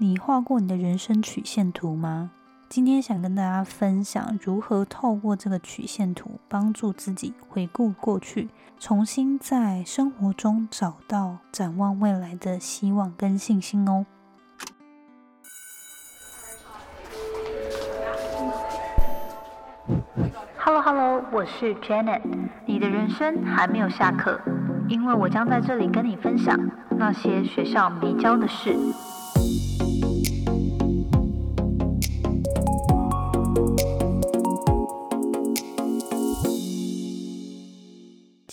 你画过你的人生曲线图吗？今天想跟大家分享如何透过这个曲线图，帮助自己回顾过去，重新在生活中找到展望未来的希望跟信心哦。Hello Hello，我是 Janet，你的人生还没有下课，因为我将在这里跟你分享那些学校没教的事。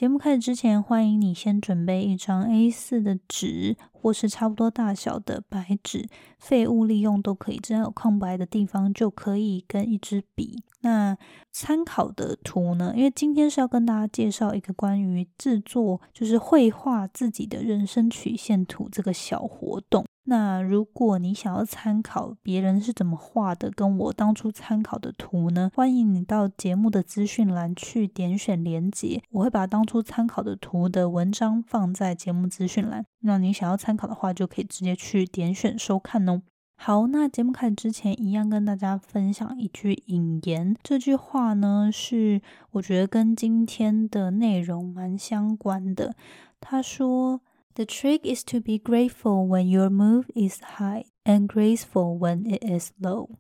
节目开始之前，欢迎你先准备一张 A4 的纸，或是差不多大小的白纸，废物利用都可以。只要有空白的地方，就可以跟一支笔。那参考的图呢？因为今天是要跟大家介绍一个关于制作，就是绘画自己的人生曲线图这个小活动。那如果你想要参考别人是怎么画的，跟我当初参考的图呢？欢迎你到节目的资讯栏去点选连接，我会把当初参考的图的文章放在节目资讯栏。那你想要参考的话，就可以直接去点选收看哦。好，那节目开始之前，一样跟大家分享一句引言。这句话呢，是我觉得跟今天的内容蛮相关的。他说。The trick is to be grateful when your move is high and graceful when it is low。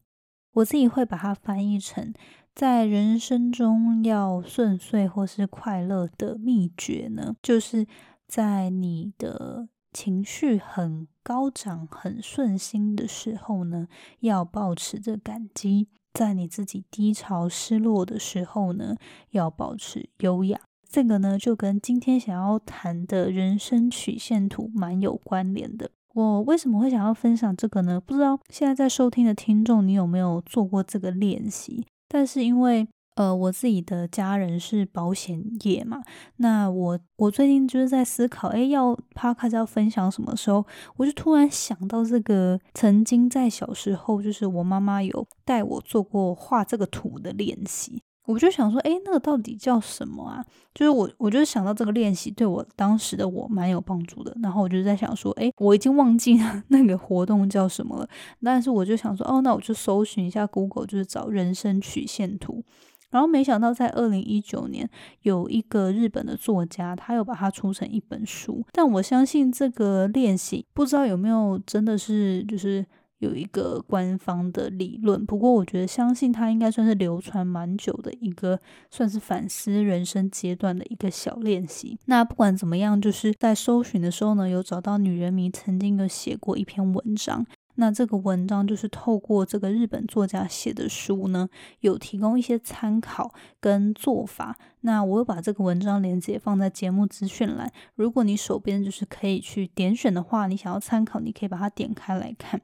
我自己会把它翻译成，在人生中要顺遂或是快乐的秘诀呢，就是在你的情绪很高涨、很顺心的时候呢，要保持着感激；在你自己低潮、失落的时候呢，要保持优雅。这个呢，就跟今天想要谈的人生曲线图蛮有关联的。我为什么会想要分享这个呢？不知道现在在收听的听众，你有没有做过这个练习？但是因为呃，我自己的家人是保险业嘛，那我我最近就是在思考，哎，要 p 开始要分享什么时候，我就突然想到这个，曾经在小时候，就是我妈妈有带我做过画这个图的练习。我就想说，哎，那个到底叫什么啊？就是我，我就想到这个练习对我当时的我蛮有帮助的。然后我就在想说，哎，我已经忘记 那个活动叫什么了。但是我就想说，哦，那我就搜寻一下 Google，就是找人生曲线图。然后没想到在二零一九年，有一个日本的作家，他又把它出成一本书。但我相信这个练习，不知道有没有真的是就是。有一个官方的理论，不过我觉得相信它应该算是流传蛮久的一个，算是反思人生阶段的一个小练习。那不管怎么样，就是在搜寻的时候呢，有找到女人迷曾经有写过一篇文章。那这个文章就是透过这个日本作家写的书呢，有提供一些参考跟做法。那我有把这个文章链接放在节目资讯栏，如果你手边就是可以去点选的话，你想要参考，你可以把它点开来看。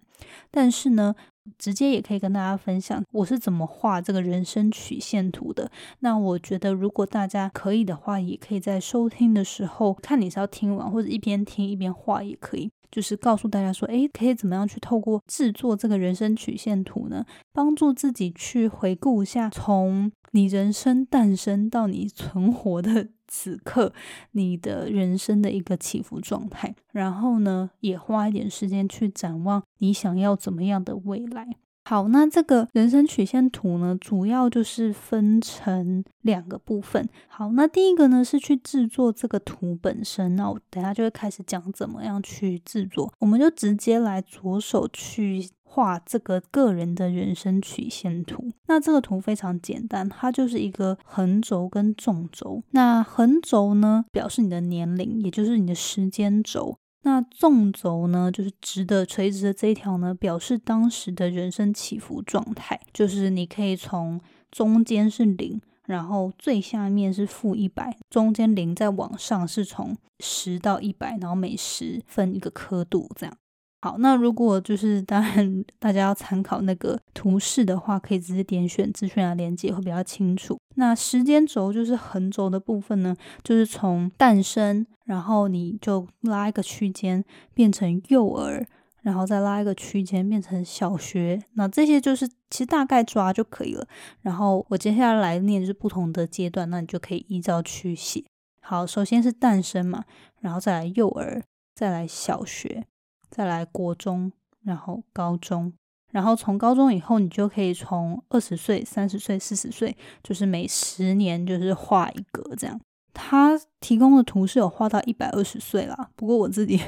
但是呢，直接也可以跟大家分享我是怎么画这个人生曲线图的。那我觉得如果大家可以的话，也可以在收听的时候看你是要听完，或者一边听一边画也可以。就是告诉大家说，诶，可以怎么样去透过制作这个人生曲线图呢？帮助自己去回顾一下，从你人生诞生到你存活的 此刻，你的人生的一个起伏状态。然后呢，也花一点时间去展望你想要怎么样的未来。好，那这个人生曲线图呢，主要就是分成两个部分。好，那第一个呢是去制作这个图本身。那我等下就会开始讲怎么样去制作。我们就直接来着手去画这个个人的人生曲线图。那这个图非常简单，它就是一个横轴跟纵轴。那横轴呢表示你的年龄，也就是你的时间轴。那纵轴呢，就是直的、垂直的这一条呢，表示当时的人生起伏状态。就是你可以从中间是零，然后最下面是负一百，中间零再往上是从十到一百，然后每十分一个刻度这样。好，那如果就是当然大家要参考那个图示的话，可以直接点选资讯栏连接会比较清楚。那时间轴就是横轴的部分呢，就是从诞生，然后你就拉一个区间变成幼儿，然后再拉一个区间变成小学。那这些就是其实大概抓就可以了。然后我接下来念是不同的阶段，那你就可以依照去写。好，首先是诞生嘛，然后再来幼儿，再来小学。再来国中，然后高中，然后从高中以后，你就可以从二十岁、三十岁、四十岁，就是每十年就是画一格这样。他提供的图是有画到一百二十岁啦，不过我自己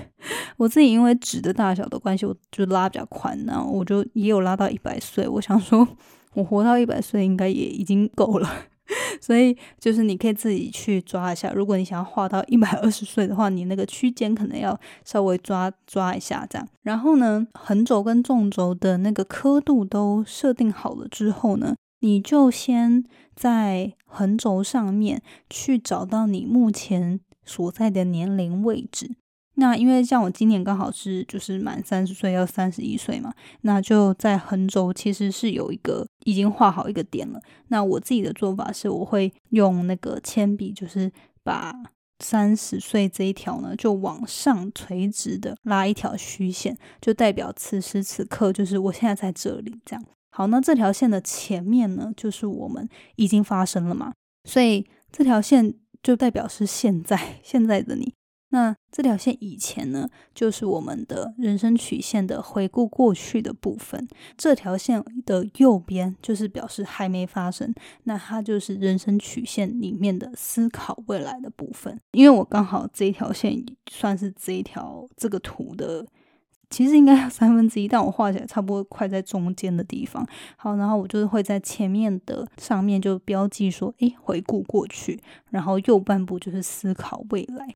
我自己因为纸的大小的关系，我就拉比较宽，然后我就也有拉到一百岁。我想说，我活到一百岁应该也已经够了，所以就是你可以自己去抓一下。如果你想要画到一百二十岁的话，你那个区间可能要稍微抓抓一下这样。然后呢，横轴跟纵轴的那个刻度都设定好了之后呢，你就先。在横轴上面去找到你目前所在的年龄位置。那因为像我今年刚好是就是满三十岁，要三十一岁嘛，那就在横轴其实是有一个已经画好一个点了。那我自己的做法是，我会用那个铅笔，就是把三十岁这一条呢，就往上垂直的拉一条虚线，就代表此时此刻就是我现在在这里这样。好，那这条线的前面呢，就是我们已经发生了嘛，所以这条线就代表是现在 现在的你。那这条线以前呢，就是我们的人生曲线的回顾过去的部分。这条线的右边就是表示还没发生，那它就是人生曲线里面的思考未来的部分。因为我刚好这一条线算是这一条这个图的。其实应该要三分之一，但我画起来差不多快在中间的地方。好，然后我就是会在前面的上面就标记说，诶，回顾过去，然后右半部就是思考未来。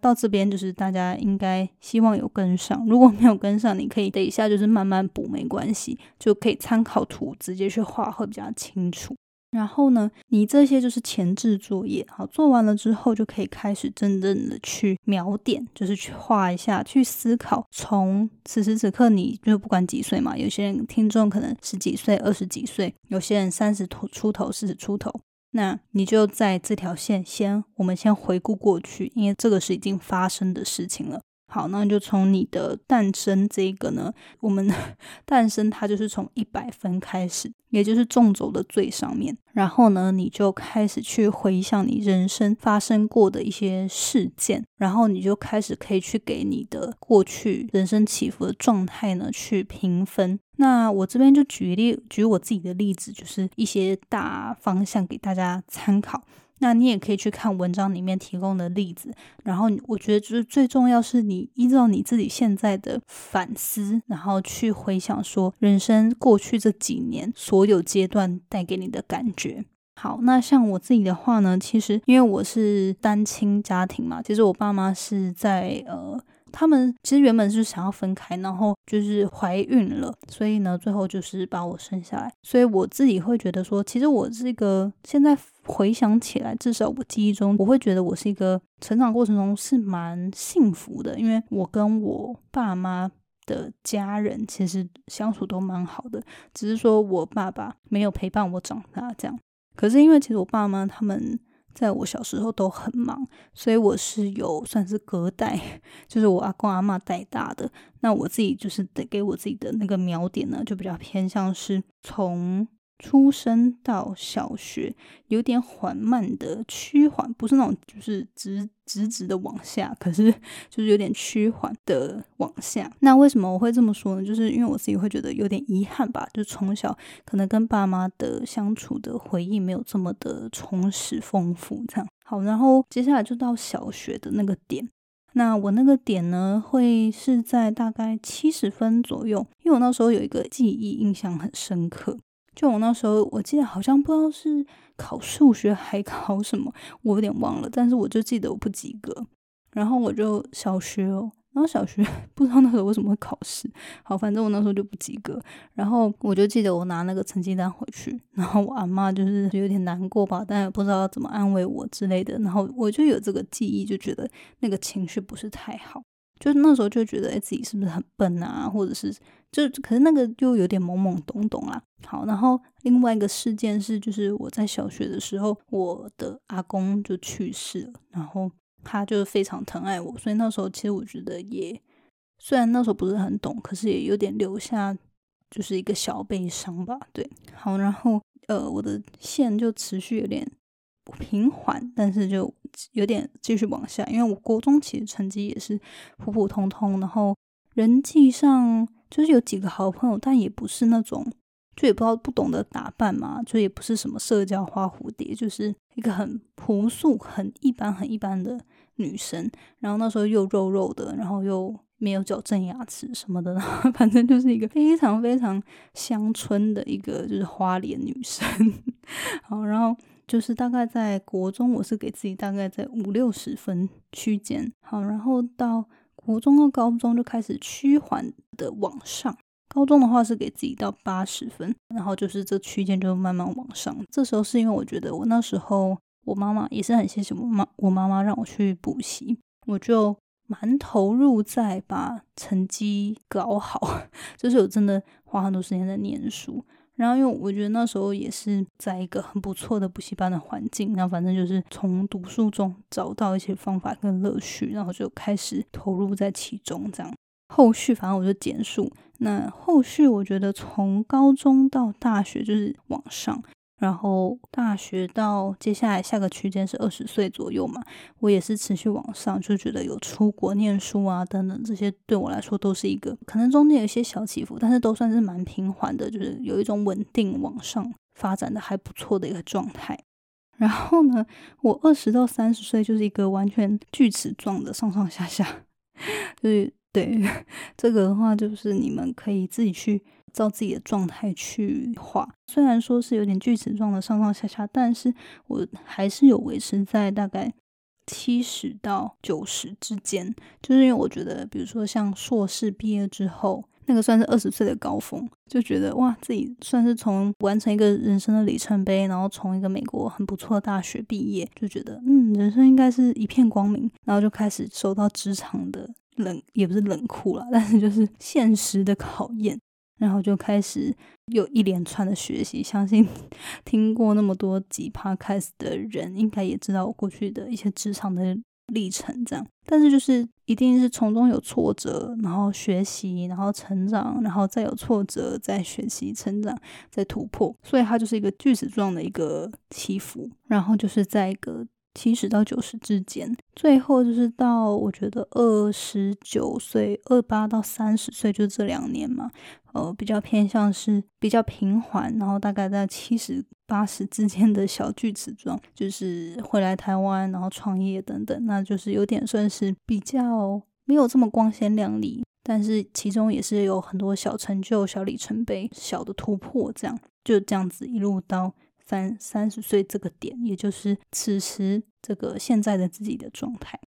到这边就是大家应该希望有跟上，如果没有跟上，你可以等一下就是慢慢补，没关系，就可以参考图直接去画会比较清楚。然后呢，你这些就是前置作业，好，做完了之后就可以开始真正的去描点，就是去画一下，去思考。从此时此刻，你就不管几岁嘛，有些人听众可能十几岁、二十几岁，有些人三十出出头、四十出头，那你就在这条线先，我们先回顾过去，因为这个是已经发生的事情了。好，那就从你的诞生这个呢，我们 诞生它就是从一百分开始，也就是纵轴的最上面。然后呢，你就开始去回想你人生发生过的一些事件，然后你就开始可以去给你的过去人生起伏的状态呢去评分。那我这边就举例，举我自己的例子，就是一些大方向给大家参考。那你也可以去看文章里面提供的例子，然后我觉得就是最重要是你依照你自己现在的反思，然后去回想说人生过去这几年所有阶段带给你的感觉。好，那像我自己的话呢，其实因为我是单亲家庭嘛，其实我爸妈是在呃。他们其实原本是想要分开，然后就是怀孕了，所以呢，最后就是把我生下来。所以我自己会觉得说，其实我这个现在回想起来，至少我记忆中，我会觉得我是一个成长过程中是蛮幸福的，因为我跟我爸妈的家人其实相处都蛮好的，只是说我爸爸没有陪伴我长大这样。可是因为其实我爸妈他们。在我小时候都很忙，所以我是有算是隔代，就是我阿公阿妈带大的。那我自己就是得给我自己的那个描点呢，就比较偏向是从。出生到小学有点缓慢的趋缓，不是那种就是直直直的往下，可是就是有点趋缓的往下。那为什么我会这么说呢？就是因为我自己会觉得有点遗憾吧，就从小可能跟爸妈的相处的回忆没有这么的充实丰富。这样好，然后接下来就到小学的那个点。那我那个点呢，会是在大概七十分左右，因为我那时候有一个记忆印象很深刻。就我那时候，我记得好像不知道是考数学还考什么，我有点忘了。但是我就记得我不及格，然后我就小学哦，然后小学 不知道那时候为什么会考试。好，反正我那时候就不及格，然后我就记得我拿那个成绩单回去，然后我阿妈就是有点难过吧，但也不知道怎么安慰我之类的。然后我就有这个记忆，就觉得那个情绪不是太好。就那时候就觉得，哎，自己是不是很笨啊？或者是，就可是那个就有点懵懵懂懂啦。好，然后另外一个事件是，就是我在小学的时候，我的阿公就去世了，然后他就非常疼爱我，所以那时候其实我觉得也，虽然那时候不是很懂，可是也有点留下就是一个小悲伤吧。对，好，然后呃，我的线就持续有点平缓，但是就。有点继续往下，因为我国中其实成绩也是普普通通，然后人际上就是有几个好朋友，但也不是那种，就也不知道不懂得打扮嘛，就也不是什么社交花蝴蝶，就是一个很朴素、很一般、很一般的女生。然后那时候又肉肉的，然后又没有矫正牙齿什么的，反正就是一个非常非常乡村的一个就是花脸女生。好，然后。就是大概在国中，我是给自己大概在五六十分区间，好，然后到国中到高中就开始趋缓的往上。高中的话是给自己到八十分，然后就是这区间就慢慢往上。这时候是因为我觉得我那时候我妈妈也是很谢谢我妈，我妈妈让我去补习，我就蛮投入在把成绩搞好，就是我真的花很多时间在念书。然后，因为我觉得那时候也是在一个很不错的补习班的环境，然后反正就是从读书中找到一些方法跟乐趣，然后就开始投入在其中。这样，后续反正我就减数。那后续我觉得从高中到大学就是往上。然后大学到接下来下个区间是二十岁左右嘛，我也是持续往上，就觉得有出国念书啊等等这些对我来说都是一个可能中间有一些小起伏，但是都算是蛮平缓的，就是有一种稳定往上发展的还不错的一个状态。然后呢，我二十到三十岁就是一个完全锯齿状的上上下下，就是对 这个的话，就是你们可以自己去。照自己的状态去画，虽然说是有点锯齿状的上上下下，但是我还是有维持在大概七十到九十之间。就是因为我觉得，比如说像硕士毕业之后，那个算是二十岁的高峰，就觉得哇，自己算是从完成一个人生的里程碑，然后从一个美国很不错的大学毕业，就觉得嗯，人生应该是一片光明，然后就开始受到职场的冷，也不是冷酷了，但是就是现实的考验。然后就开始有一连串的学习，相信 听过那么多集 podcast 的人，应该也知道我过去的一些职场的历程。这样，但是就是一定是从中有挫折，然后学习，然后成长，然后再有挫折，再学习成长，再突破。所以它就是一个锯齿状的一个起伏，然后就是在一个。七十到九十之间，最后就是到我觉得二十九岁、二八到三十岁，就这两年嘛，呃，比较偏向是比较平缓，然后大概在七十八十之间的小锯齿状，就是会来台湾，然后创业等等，那就是有点算是比较没有这么光鲜亮丽，但是其中也是有很多小成就、小里程碑、小的突破，这样就这样子一路到。三三十岁这个点，也就是此时这个现在的自己的状态。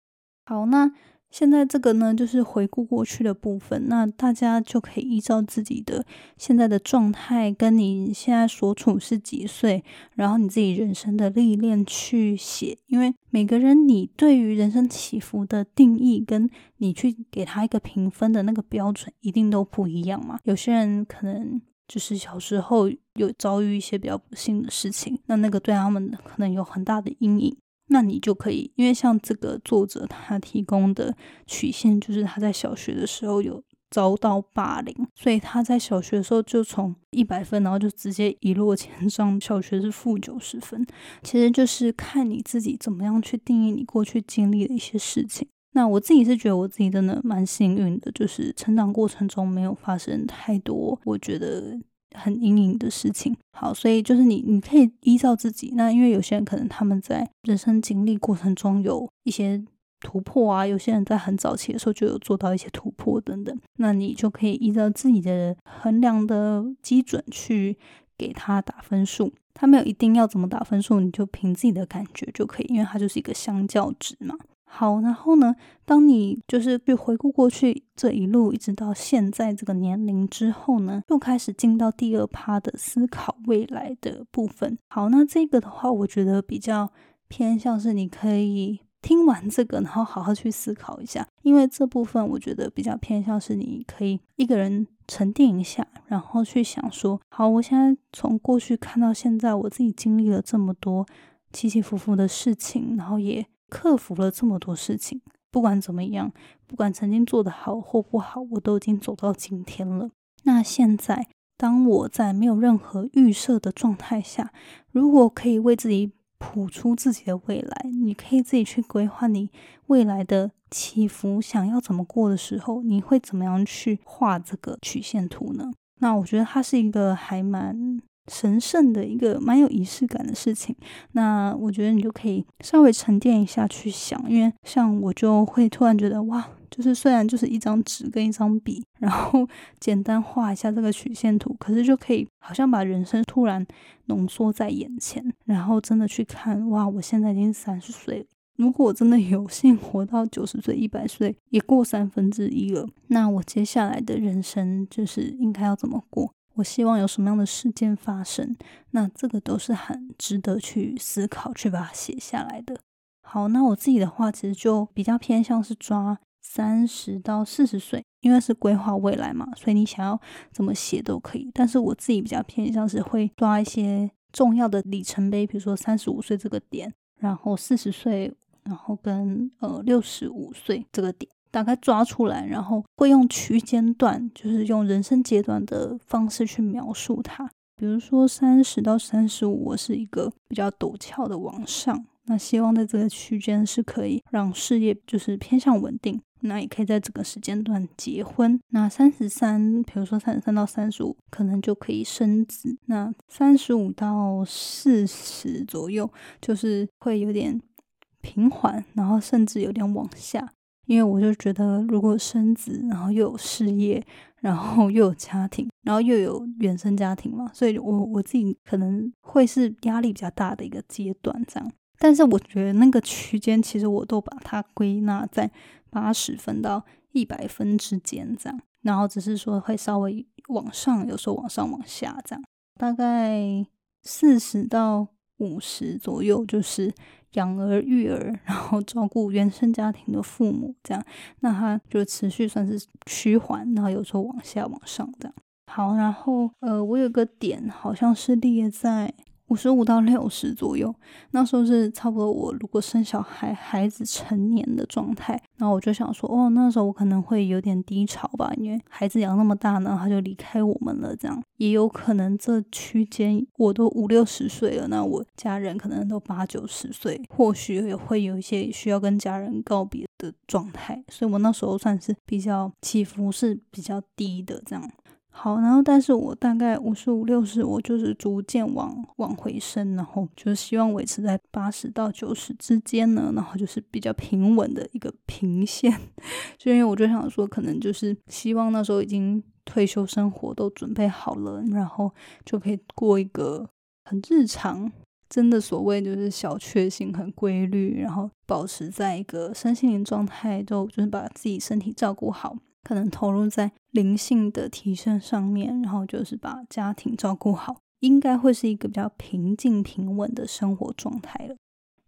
好，那现在这个呢，就是回顾过去的部分。那大家就可以依照自己的现在的状态，跟你现在所处是几岁，然后你自己人生的历练去写。因为每个人你对于人生起伏的定义，跟你去给他一个评分的那个标准，一定都不一样嘛。有些人可能。就是小时候有遭遇一些比较不幸的事情，那那个对他们可能有很大的阴影。那你就可以，因为像这个作者他提供的曲线，就是他在小学的时候有遭到霸凌，所以他在小学的时候就从一百分，然后就直接一落千丈，小学是负九十分。其实就是看你自己怎么样去定义你过去经历的一些事情。那我自己是觉得我自己真的蛮幸运的，就是成长过程中没有发生太多我觉得很阴影的事情。好，所以就是你你可以依照自己。那因为有些人可能他们在人生经历过程中有一些突破啊，有些人在很早期的时候就有做到一些突破等等，那你就可以依照自己的衡量的基准去给他打分数。他没有一定要怎么打分数，你就凭自己的感觉就可以，因为它就是一个相较值嘛。好，然后呢？当你就是去回顾过去这一路，一直到现在这个年龄之后呢，又开始进到第二趴的思考未来的部分。好，那这个的话，我觉得比较偏向是你可以听完这个，然后好好去思考一下，因为这部分我觉得比较偏向是你可以一个人沉淀一下，然后去想说：好，我现在从过去看到现在，我自己经历了这么多起起伏伏的事情，然后也。克服了这么多事情，不管怎么样，不管曾经做的好或不好，我都已经走到今天了。那现在，当我在没有任何预设的状态下，如果可以为自己谱出自己的未来，你可以自己去规划你未来的起伏，想要怎么过的时候，你会怎么样去画这个曲线图呢？那我觉得它是一个还蛮神圣的一个蛮有仪式感的事情。那我觉得你就可以稍微沉淀一下去想，因为像我就会突然觉得哇。就是虽然就是一张纸跟一张笔，然后简单画一下这个曲线图，可是就可以好像把人生突然浓缩在眼前，然后真的去看哇，我现在已经三十岁了。如果我真的有幸活到九十岁、一百岁，也过三分之一了，那我接下来的人生就是应该要怎么过？我希望有什么样的事件发生？那这个都是很值得去思考，去把它写下来的。好，那我自己的话，其实就比较偏向是抓。三十到四十岁，因为是规划未来嘛，所以你想要怎么写都可以。但是我自己比较偏向是会抓一些重要的里程碑，比如说三十五岁这个点，然后四十岁，然后跟呃六十五岁这个点，大概抓出来，然后会用区间段，就是用人生阶段的方式去描述它。比如说三十到三十五，我是一个比较陡峭的往上，那希望在这个区间是可以让事业就是偏向稳定。那也可以在这个时间段结婚。那三十三，比如说三十三到三十五，可能就可以生子。那三十五到四十左右，就是会有点平缓，然后甚至有点往下。因为我就觉得，如果生子，然后又有事业，然后又有家庭，然后又有原生家庭嘛，所以我我自己可能会是压力比较大的一个阶段这样。但是我觉得那个区间，其实我都把它归纳在。八十分到一百分之间这样，然后只是说会稍微往上，有时候往上往下这样。大概四十到五十左右，就是养儿育儿，然后照顾原生家庭的父母这样。那他就持续算是趋缓，然后有时候往下往上这样。好，然后呃，我有个点好像是列在。五十五到六十左右，那时候是差不多。我如果生小孩，孩子成年的状态，然后我就想说，哦，那时候我可能会有点低潮吧，因为孩子养那么大呢，他就离开我们了。这样也有可能，这区间我都五六十岁了，那我家人可能都八九十岁，或许也会有一些需要跟家人告别的状态。所以我那时候算是比较起伏是比较低的，这样。好，然后但是我大概五十五六十，我就是逐渐往往回升，然后就是希望维持在八十到九十之间呢，然后就是比较平稳的一个平线。所以我就想说，可能就是希望那时候已经退休生活都准备好了，然后就可以过一个很日常，真的所谓就是小确幸、很规律，然后保持在一个身心灵状态，都就是把自己身体照顾好。可能投入在灵性的提升上面，然后就是把家庭照顾好，应该会是一个比较平静平稳的生活状态了。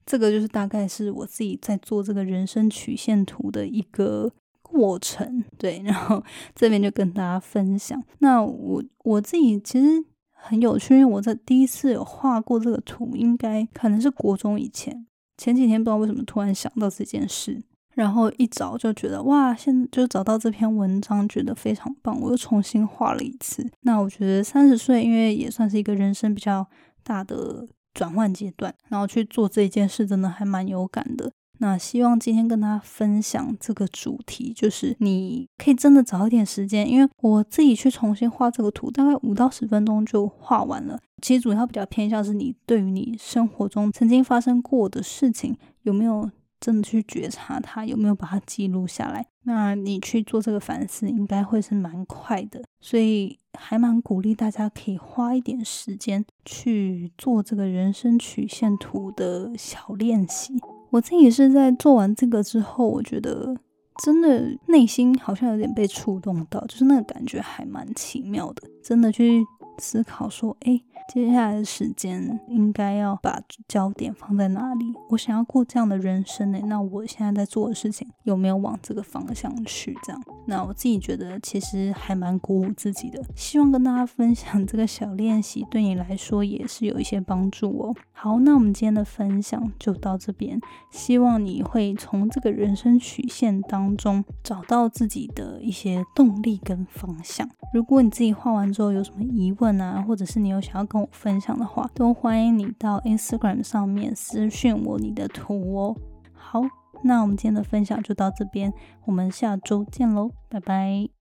这个就是大概是我自己在做这个人生曲线图的一个过程，对。然后 这边就跟大家分享。那我我自己其实很有趣，因为我在第一次有画过这个图，应该可能是国中以前。前几天不知道为什么突然想到这件事。然后一找就觉得哇，现就找到这篇文章，觉得非常棒。我又重新画了一次。那我觉得三十岁，因为也算是一个人生比较大的转换阶段，然后去做这件事，真的还蛮有感的。那希望今天跟大家分享这个主题，就是你可以真的找一点时间，因为我自己去重新画这个图，大概五到十分钟就画完了。其实主要比较偏向是你对于你生活中曾经发生过的事情有没有。真的去觉察它有没有把它记录下来，那你去做这个反思应该会是蛮快的，所以还蛮鼓励大家可以花一点时间去做这个人生曲线图的小练习。我自己是在做完这个之后，我觉得真的内心好像有点被触动到，就是那个感觉还蛮奇妙的，真的去思考说，哎。接下来的时间应该要把焦点放在哪里？我想要过这样的人生呢？那我现在在做的事情有没有往这个方向去？这样，那我自己觉得其实还蛮鼓舞自己的。希望跟大家分享这个小练习，对你来说也是有一些帮助哦。好，那我们今天的分享就到这边，希望你会从这个人生曲线当中找到自己的一些动力跟方向。如果你自己画完之后有什么疑问啊，或者是你有想要跟分享的话，都欢迎你到 Instagram 上面私讯我你的图哦。好，那我们今天的分享就到这边，我们下周见喽，拜拜。